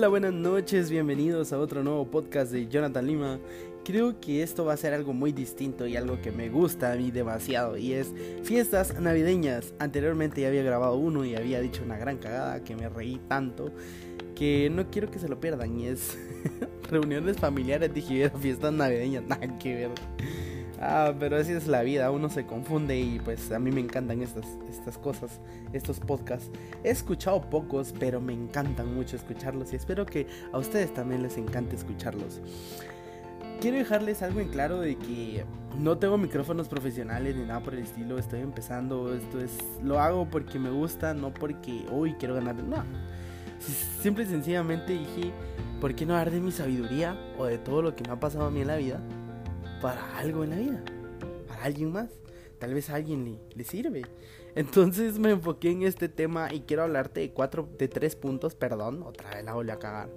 Hola, buenas noches, bienvenidos a otro nuevo podcast de Jonathan Lima. Creo que esto va a ser algo muy distinto y algo que me gusta a mí demasiado y es fiestas navideñas. Anteriormente ya había grabado uno y había dicho una gran cagada que me reí tanto que no quiero que se lo pierdan y es reuniones familiares, dije, fiestas navideñas, nada que ver. Ah, pero así es la vida, uno se confunde y pues a mí me encantan estas, estas cosas, estos podcasts. He escuchado pocos, pero me encantan mucho escucharlos y espero que a ustedes también les encante escucharlos. Quiero dejarles algo en claro de que no tengo micrófonos profesionales ni nada por el estilo, estoy empezando, esto es, lo hago porque me gusta, no porque hoy quiero ganar, no. Simple y sencillamente dije, ¿por qué no dar de mi sabiduría o de todo lo que me ha pasado a mí en la vida? Para algo en la vida, para alguien más. Tal vez a alguien le, sirve. Entonces me enfoqué en este tema y quiero hablarte de cuatro, de tres puntos, perdón, otra vez la volví a cagar.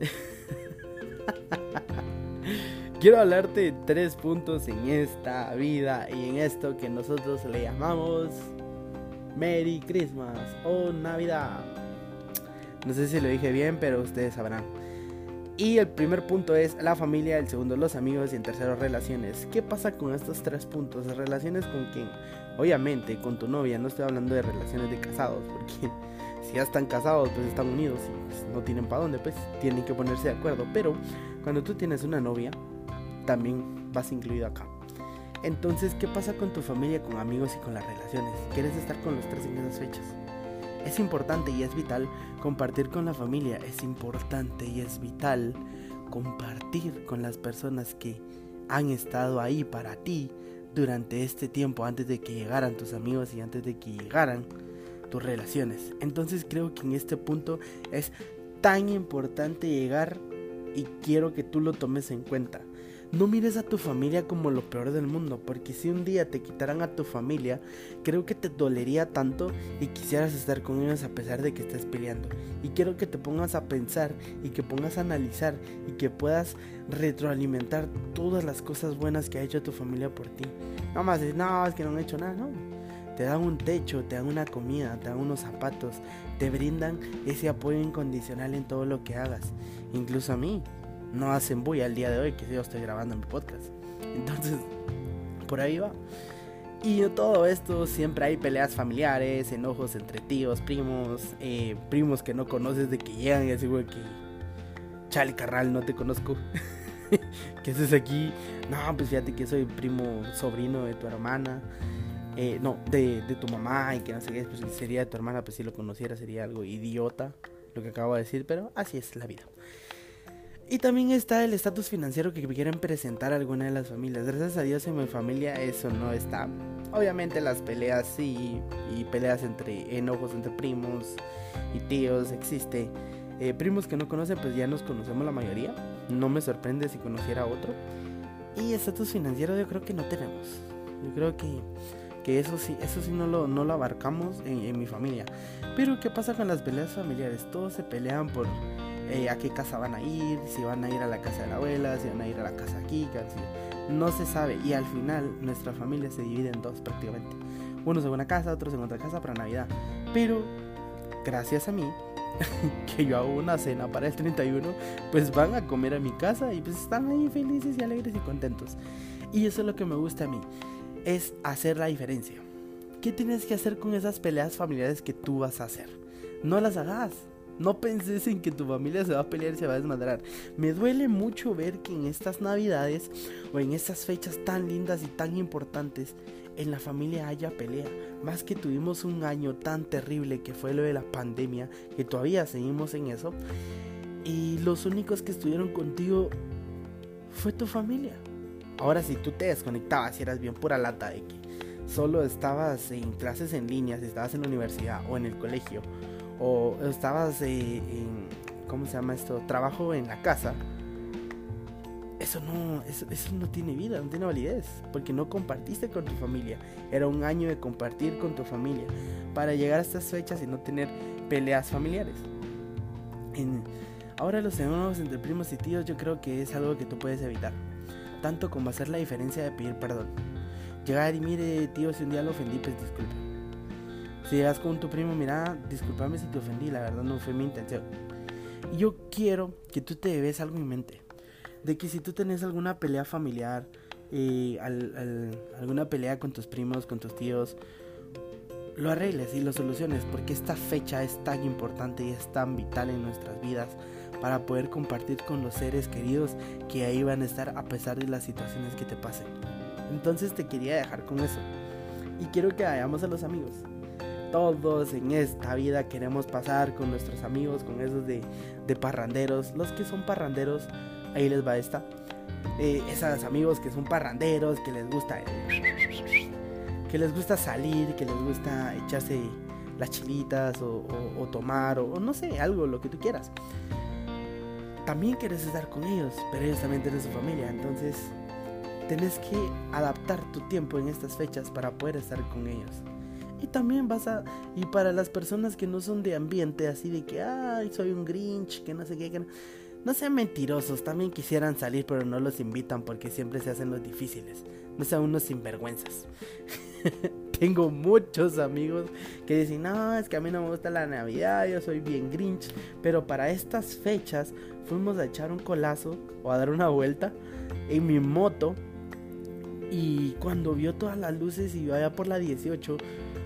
quiero hablarte de tres puntos en esta vida y en esto que nosotros le llamamos Merry Christmas o Navidad. No sé si lo dije bien, pero ustedes sabrán. Y el primer punto es la familia, el segundo los amigos y el tercero relaciones. ¿Qué pasa con estos tres puntos? Relaciones con quién? Obviamente con tu novia, no estoy hablando de relaciones de casados, porque si ya están casados, pues están unidos y pues, no tienen para dónde, pues tienen que ponerse de acuerdo. Pero cuando tú tienes una novia, también vas incluido acá. Entonces, ¿qué pasa con tu familia, con amigos y con las relaciones? ¿Quieres estar con los tres en esas fechas? Es importante y es vital compartir con la familia, es importante y es vital compartir con las personas que han estado ahí para ti durante este tiempo antes de que llegaran tus amigos y antes de que llegaran tus relaciones. Entonces creo que en este punto es tan importante llegar y quiero que tú lo tomes en cuenta. No mires a tu familia como lo peor del mundo, porque si un día te quitaran a tu familia, creo que te dolería tanto y quisieras estar con ellos a pesar de que estés peleando. Y quiero que te pongas a pensar y que pongas a analizar y que puedas retroalimentar todas las cosas buenas que ha hecho tu familia por ti. No más de, no, es que no han hecho nada, no. Te dan un techo, te dan una comida, te dan unos zapatos, te brindan ese apoyo incondicional en todo lo que hagas. Incluso a mí, no hacen bulla al día de hoy que yo estoy grabando mi podcast. Entonces, por ahí va. Y todo esto siempre hay peleas familiares, enojos entre tíos, primos, eh, primos que no conoces de que llegan y así, güey, que... Chale, carnal, no te conozco. ¿Qué haces aquí? No, pues fíjate que soy primo sobrino de tu hermana. Eh, no, de, de, tu mamá y que no sé qué, pues sería de tu hermana, pues si lo conociera sería algo idiota lo que acabo de decir, pero así es la vida. Y también está el estatus financiero que quieren presentar alguna de las familias. Gracias a Dios en mi familia eso no está. Obviamente las peleas sí, y peleas entre enojos entre primos y tíos existe. Eh, primos que no conocen, pues ya nos conocemos la mayoría. No me sorprende si conociera otro. Y estatus financiero yo creo que no tenemos. Yo creo que, que eso sí, eso sí no lo, no lo abarcamos en, en mi familia. Pero ¿qué pasa con las peleas familiares? Todos se pelean por eh, a qué casa van a ir, si van a ir a la casa de la abuela, si van a ir a la casa aquí, no se sabe. Y al final nuestra familia se divide en dos prácticamente. Unos en una casa, otros en otra casa para Navidad. Pero gracias a mí, que yo hago una cena para el 31, pues van a comer a mi casa y pues están ahí felices y alegres y contentos. Y eso es lo que me gusta a mí, es hacer la diferencia. ¿Qué tienes que hacer con esas peleas familiares que tú vas a hacer? No las hagas, no penses en que tu familia se va a pelear y se va a desmadrar. Me duele mucho ver que en estas navidades o en estas fechas tan lindas y tan importantes en la familia haya pelea. Más que tuvimos un año tan terrible que fue lo de la pandemia, que todavía seguimos en eso. Y los únicos que estuvieron contigo fue tu familia. Ahora si tú te desconectabas y eras bien pura lata de que solo estabas en clases en línea, si estabas en la universidad o en el colegio o estabas eh, en, ¿cómo se llama esto? Trabajo en la casa, eso no, eso, no tiene vida, no tiene validez, porque no compartiste con tu familia. Era un año de compartir con tu familia para llegar a estas fechas y no tener peleas familiares. ahora los hermanos entre primos y tíos yo creo que es algo que tú puedes evitar, tanto como hacer la diferencia de pedir perdón. Llegar y mire, tío, si un día lo ofendí, pues disculpe si llegas con tu primo, mira, discúlpame si te ofendí, la verdad no fue mi intención. Y yo quiero que tú te debes algo en mente. De que si tú tenés alguna pelea familiar, eh, alguna pelea con tus primos, con tus tíos, lo arregles y lo soluciones. Porque esta fecha es tan importante y es tan vital en nuestras vidas para poder compartir con los seres queridos que ahí van a estar a pesar de las situaciones que te pasen. Entonces te quería dejar con eso. Y quiero que vayamos a los amigos. Todos en esta vida queremos pasar con nuestros amigos, con esos de, parranderos. Los que son parranderos, ahí les va esta. Eh, esos amigos que son parranderos, que les gusta que les gusta salir, que les gusta echarse las chilitas o, tomar o, o, no sé, algo, lo que tú quieras. También quieres estar con ellos, pero ellos también tienen su familia, entonces tenés que adaptar tu tiempo en estas fechas para poder estar con ellos. Y también vas a... Y para las personas que no son de ambiente, así de que, ay, soy un Grinch, que no sé qué, no... sean mentirosos, también quisieran salir, pero no los invitan porque siempre se hacen los difíciles. No sean unos sinvergüenzas. Tengo muchos amigos que dicen, no, es que a mí no me gusta la Navidad, yo soy bien Grinch. Pero para estas fechas fuimos a echar un colazo o a dar una vuelta en mi moto y cuando vio todas las luces y vaya por la 18,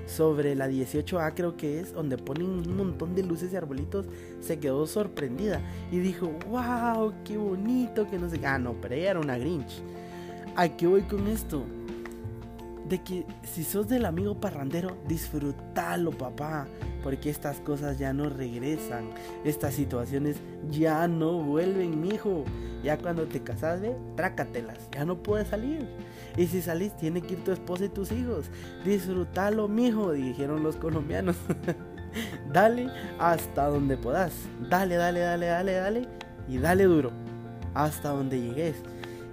sobre la 18A creo que es, donde ponen un montón de luces y arbolitos, se quedó sorprendida y dijo, wow, qué bonito, que no sé Ah, no, pero ella era una Grinch. ¿A qué voy con esto? De que si sos del amigo parrandero, disfrútalo, papá. Porque estas cosas ya no regresan. Estas situaciones ya no vuelven, mijo. Ya cuando te casas, ve, trácatelas. Ya no puedes salir. Y si salís, tiene que ir tu esposa y tus hijos. Disfrútalo, mijo, dijeron los colombianos. dale hasta donde puedas. Dale, dale, dale, dale, dale. Y dale duro. Hasta donde llegues.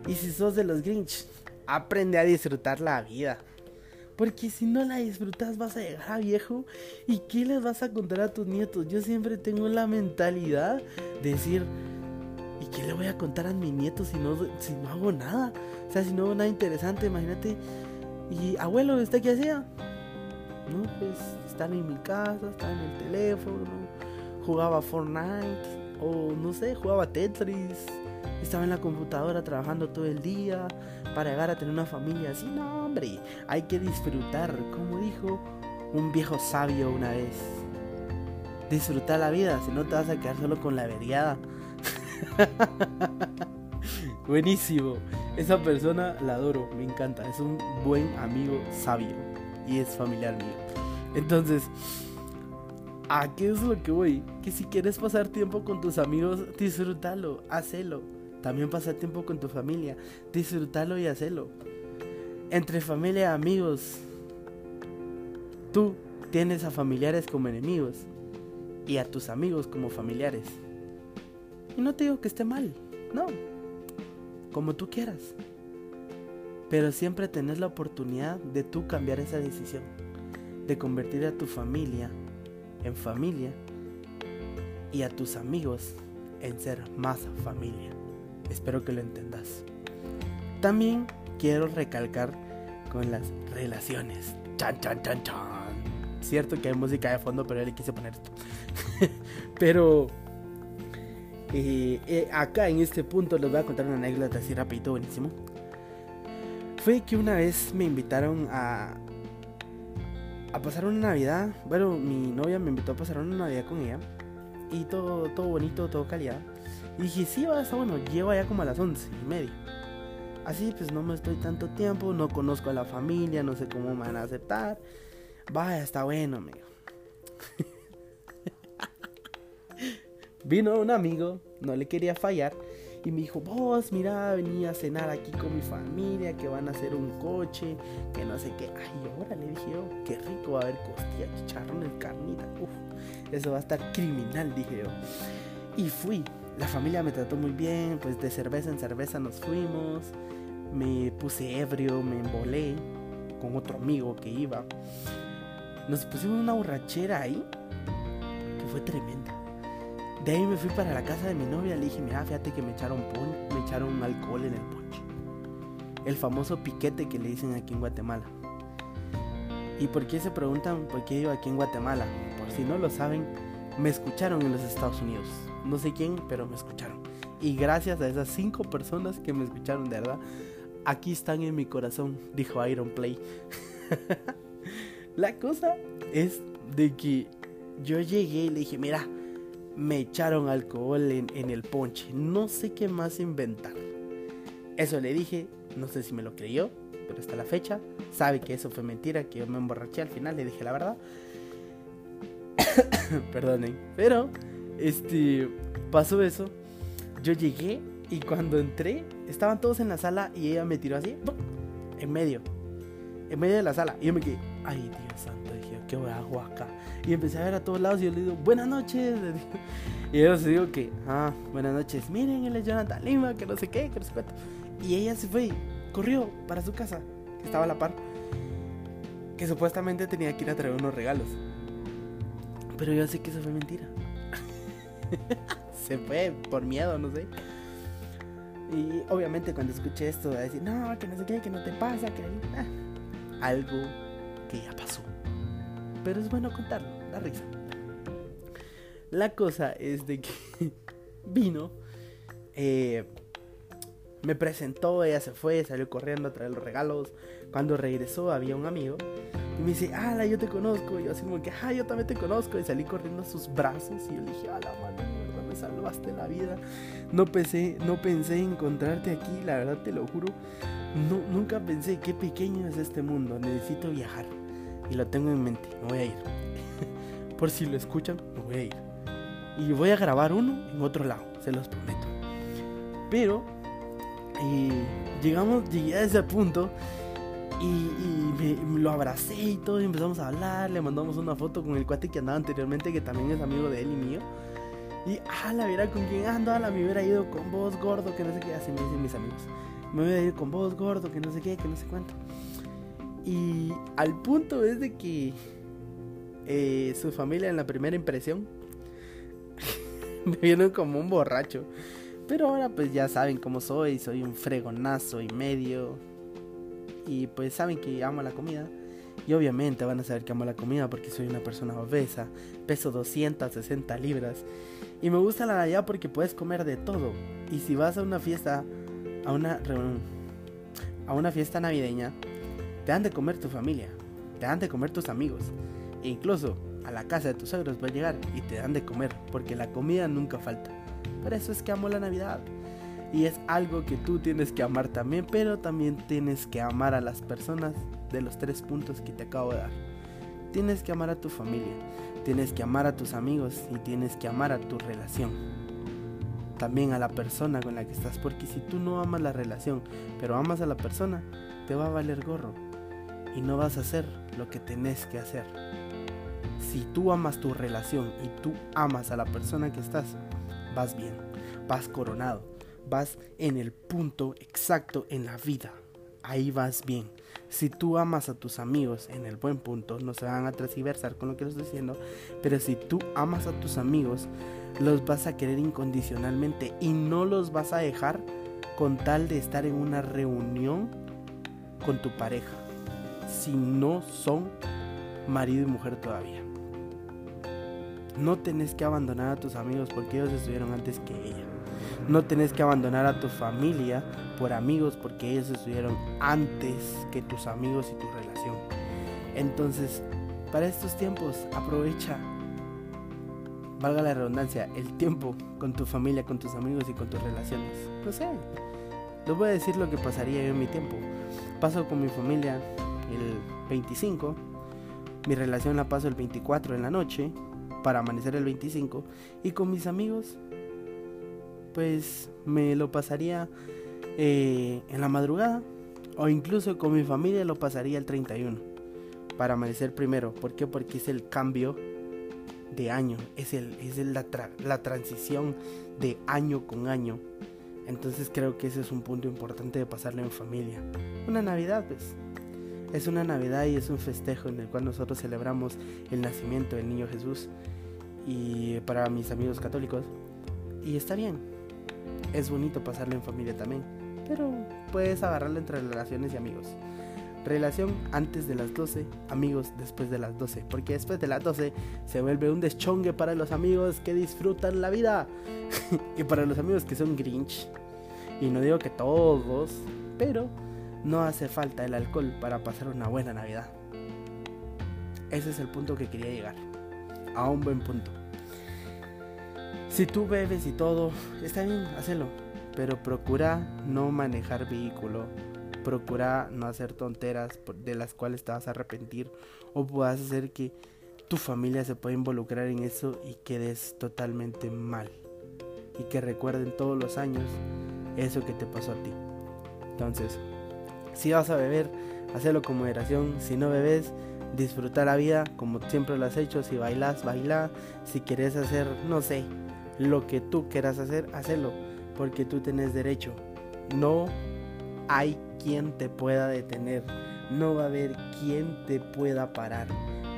Y si sos de los Grinch, aprende a disfrutar la vida. Porque si no la disfrutas vas a llegar a viejo y ¿qué les vas a contar a tus nietos? Yo siempre tengo la mentalidad de decir, ¿y qué le voy a contar a mis nietos si no, si no hago nada? O sea, si no hago nada interesante, imagínate. Y abuelo, ¿está qué hacía? No, pues estaba en mi casa, estaba en el teléfono, jugaba Fortnite, o no sé, jugaba Tetris, estaba en la computadora trabajando todo el día para llegar a tener una familia así. No, hombre, hay que disfrutar, como dijo un viejo sabio una vez. Disfrutar la vida, si no te vas a quedar solo con la veriada. Buenísimo. Esa persona la adoro, me encanta. Es un buen amigo sabio y es familiar mío. Entonces, ¿a qué es lo que voy? Que si quieres pasar tiempo con tus amigos, disfrútalo, hacelo. También pasa tiempo con tu familia, disfrútalo y hacelo. Entre familia y amigos, tú tienes a familiares como enemigos y a tus amigos como familiares. Y no te digo que esté mal, no, como tú quieras. Pero siempre tenés la oportunidad de tú cambiar esa decisión, de convertir a tu familia en familia y a tus amigos en ser más familia. Espero que lo entendas. También quiero recalcar con las relaciones. Chan, chan, chan, chan. Cierto que hay música de fondo, pero yo le quise poner esto. pero eh, eh, acá en este punto les voy a contar una anécdota así rapidito, buenísimo. Fue que una vez me invitaron a, a pasar una Navidad. Bueno, mi novia me invitó a pasar una Navidad con ella. Y todo, todo bonito, todo calidad. Y dije, sí, va, está bueno. Llevo allá como a las once y media. Así pues no me estoy tanto tiempo, no conozco a la familia, no sé cómo me van a aceptar. Vaya, está bueno, amigo. Vino un amigo, no le quería fallar, y me dijo, vos, mira, venía a cenar aquí con mi familia, que van a hacer un coche, que no sé qué. Ay, ahora le dije yo, qué rico va a haber costilla, chicharrones, carnita. Uf, eso va a estar criminal, dije yo. Y fui, la familia me trató muy bien, pues de cerveza en cerveza nos fuimos, me puse ebrio, me embolé con otro amigo que iba. Nos pusimos una borrachera ahí, que fue tremenda. De ahí me fui para la casa de mi novia. Le dije, mira, fíjate que me echaron, me echaron alcohol en el ponche. El famoso piquete que le dicen aquí en Guatemala. ¿Y por qué se preguntan por qué vivo aquí en Guatemala? Por si no lo saben, me escucharon en los Estados Unidos. No sé quién, pero me escucharon. Y gracias a esas cinco personas que me escucharon, de verdad, aquí están en mi corazón, dijo Iron Play. La cosa es de que yo llegué y le dije, mira, me echaron alcohol en, en, el ponche, no sé qué más inventar. Eso le dije, no sé si me lo creyó, pero hasta la fecha sabe que eso fue mentira, que yo me emborraché al final, le dije la verdad. Perdonen, pero este pasó eso. Yo llegué y cuando entré, estaban todos en la sala y ella me tiró así, en medio, en medio de la sala. Y yo me quedé, ay Dios santo, dije, ¿qué hago acá? Y empecé a ver a todos lados y yo le digo, buenas noches. Y yo se digo que, ah, buenas noches, miren, él es Jonathan Lima, que no sé qué, que no sé. Y ella se fue, corrió para su casa, que estaba a la par, que supuestamente tenía que ir a traer unos regalos. Pero yo sé que eso fue mentira. se fue por miedo, no sé. Y obviamente cuando escuché esto, va a decir, no, que no sé qué, que no te pasa, que ah, algo que ya pasó. Pero es bueno contarlo, la risa. La cosa es de que vino, eh, me presentó, ella se fue, salió corriendo a traer los regalos. Cuando regresó había un amigo y me dice, ala, yo te conozco. Y yo así como que, ah, yo también te conozco. Y salí corriendo a sus brazos y yo le dije, ala, mano, me salvaste la vida. No pensé, no pensé encontrarte aquí, la verdad te lo juro. No, nunca pensé qué pequeño es este mundo. Necesito viajar. Y lo tengo en mente, me voy a ir. Por si lo escuchan, me voy a ir. Y voy a grabar uno en otro lado, se los prometo. Pero y llegamos, llegué a ese punto y, me, lo abracé y todo y empezamos a hablar, le mandamos una foto con el cuate que andaba anteriormente, que también es amigo de él y mío. Y, ah, la vera con quién ando, la me hubiera ido con vos gordo, que no sé qué, así me dicen mis amigos. Me hubiera ido con vos gordo, que no sé qué, que no sé cuánto. Y al punto es de que eh, su familia en la primera impresión me vieron como un borracho. Pero ahora pues ya saben cómo soy, soy un fregonazo y medio. Y pues saben que amo la comida. Y obviamente van a saber que amo la comida porque soy una persona obesa, peso 260 libras. Y me gusta la Navidad porque puedes comer de todo. Y si vas a una fiesta, a una reunión, a una fiesta navideña, te dan de comer tu familia, te dan de comer tus amigos. E incluso a la casa de tus suegros va a llegar y te dan de comer porque la comida nunca falta. Por eso es que amo la Navidad. Y es algo que tú tienes que amar también, pero también tienes que amar a las personas de los tres puntos que te acabo de dar. Tienes que amar a tu familia, tienes que amar a tus amigos y tienes que amar a tu relación. También a la persona con la que estás, porque si tú no amas la relación, pero amas a la persona, te va a valer gorro y no vas a hacer lo que tenés que hacer. Si tú amas tu relación y tú amas a la persona que estás, vas bien, vas coronado, vas en el punto exacto en la vida. Ahí vas bien. Si tú amas a tus amigos en el buen punto, no se van a transversar con lo que les estoy diciendo, pero si tú amas a tus amigos, los vas a querer incondicionalmente y no los vas a dejar con tal de estar en una reunión con tu pareja, si no son marido y mujer todavía. No tenés que abandonar a tus amigos porque ellos estuvieron antes que ella. No tenés que abandonar a tu familia por amigos porque ellos estuvieron antes que tus amigos y tu relación. Entonces, para estos tiempos, aprovecha, valga la redundancia, el tiempo con tu familia, con tus amigos y con tus relaciones. No sé, les voy a decir lo que pasaría yo en mi tiempo. Paso con mi familia el 25, mi relación la paso el 24 en la noche para amanecer el 25 y con mis amigos pues me lo pasaría eh, en la madrugada o incluso con mi familia lo pasaría el 31 para amanecer primero. ¿Por qué? Porque es el cambio de año, es, el, es la, la transición de año con año. Entonces creo que ese es un punto importante de pasarlo en familia. Una Navidad, pues. Es una Navidad y es un festejo en el cual nosotros celebramos el nacimiento del niño Jesús y para mis amigos católicos. Y está bien. Es bonito pasarlo en familia también. Pero puedes agarrarlo entre relaciones y amigos. Relación antes de las 12, amigos después de las 12. Porque después de las 12 se vuelve un deschongue para los amigos que disfrutan la vida. y para los amigos que son grinch. Y no digo que todos, pero no hace falta el alcohol para pasar una buena Navidad. Ese es el punto que quería llegar. A un buen punto. Si tú bebes y todo, está bien, hazlo. Pero procura no manejar vehículo Procura no hacer tonteras de las cuales te vas a arrepentir o puedas hacer que tu familia se pueda involucrar en eso y quedes totalmente mal. Y que recuerden todos los años eso que te pasó a ti. Entonces, si vas a beber, hazlo con moderación. Si no bebes, disfruta la vida como siempre lo has hecho. Si bailas, baila. Si quieres hacer, no sé, lo que tú quieras hacer, hazlo. Porque tú tienes derecho. No hay quien te pueda detener, no va a haber quien te pueda parar.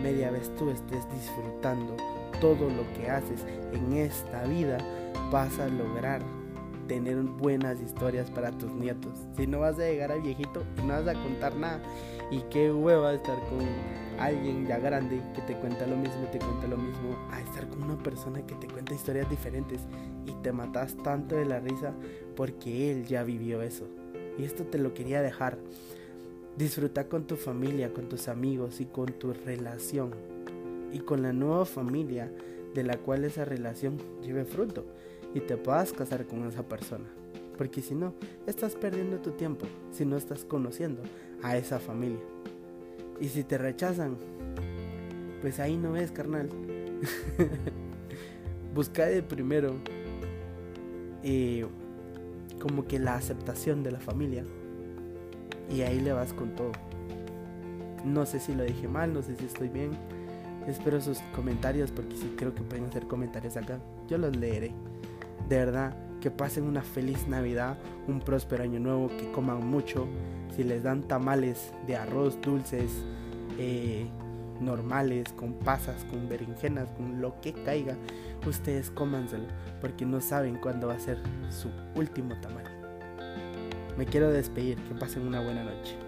Media vez tú estés disfrutando todo lo que haces en esta vida, vas a lograr tener buenas historias para tus nietos. Si no vas a llegar a viejito y no vas a contar nada. Y qué hueva estar con alguien ya grande que te cuenta lo mismo, te cuenta lo mismo, a estar con una persona que te cuenta historias diferentes y te matas tanto de la risa porque él ya vivió eso. Y esto te lo quería dejar. Disfruta con tu familia, con tus amigos y con tu relación. Y con la nueva familia de la cual esa relación lleve fruto. Y te puedas casar con esa persona. Porque si no, estás perdiendo tu tiempo si no estás conociendo a esa familia. Y si te rechazan, pues ahí no es, carnal. Busca de primero eh, como que la aceptación de la familia. Y ahí le vas con todo. No sé si lo dije mal, no sé si estoy bien. Espero sus comentarios porque sí creo que pueden hacer comentarios acá. Yo los leeré. De verdad, que pasen una feliz Navidad, un próspero año nuevo, que coman mucho. Si les dan tamales de arroz, dulces, eh, normales, con pasas, con berenjenas, con lo que caiga, ustedes cómanselo, porque no saben cuándo va a ser su último tamal. Me quiero despedir, que pasen una buena noche.